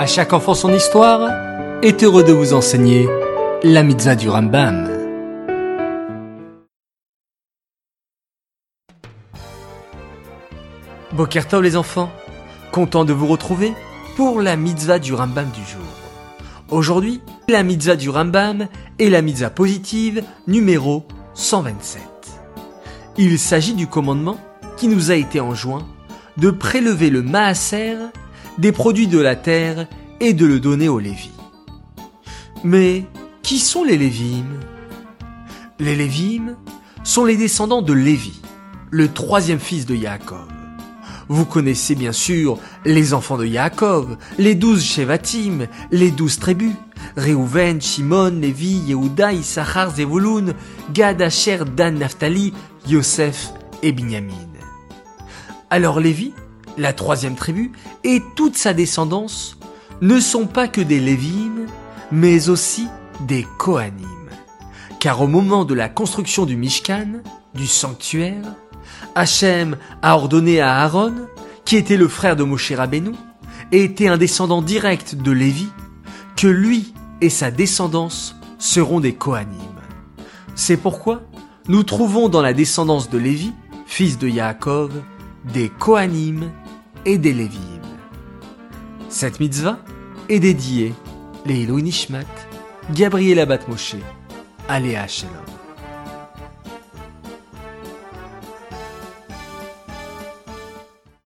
À chaque enfant son histoire est heureux de vous enseigner la mitzvah du Rambam. Bokertov les enfants, content de vous retrouver pour la mitzvah du Rambam du jour. Aujourd'hui, la mitzvah du Rambam est la mitzvah positive numéro 127. Il s'agit du commandement qui nous a été enjoint de prélever le maaser des produits de la terre et de le donner aux Lévis. Mais qui sont les Lévim Les Lévim sont les descendants de Lévi, le troisième fils de Yaakov. Vous connaissez bien sûr les enfants de Yaakov, les douze Shevatim, les douze tribus, Réhouven, Shimon, Lévi, Yehuda, Issachar, Zevulun, Gad, Asher, Dan, Naphtali, Yosef et Binyamin. Alors Lévi, la troisième tribu, et toute sa descendance ne sont pas que des Lévim, mais aussi des Kohanim. Car au moment de la construction du Mishkan, du sanctuaire, Hachem a ordonné à Aaron, qui était le frère de Moshe Rabbeinu, et était un descendant direct de Lévi, que lui et sa descendance seront des Kohanim. C'est pourquoi nous trouvons dans la descendance de Lévi, fils de Yaakov, des Kohanim et des Lévim. Cette mitzvah est dédiée les Nishmat, Gabriel Abat Moshe, Aléa Shalom.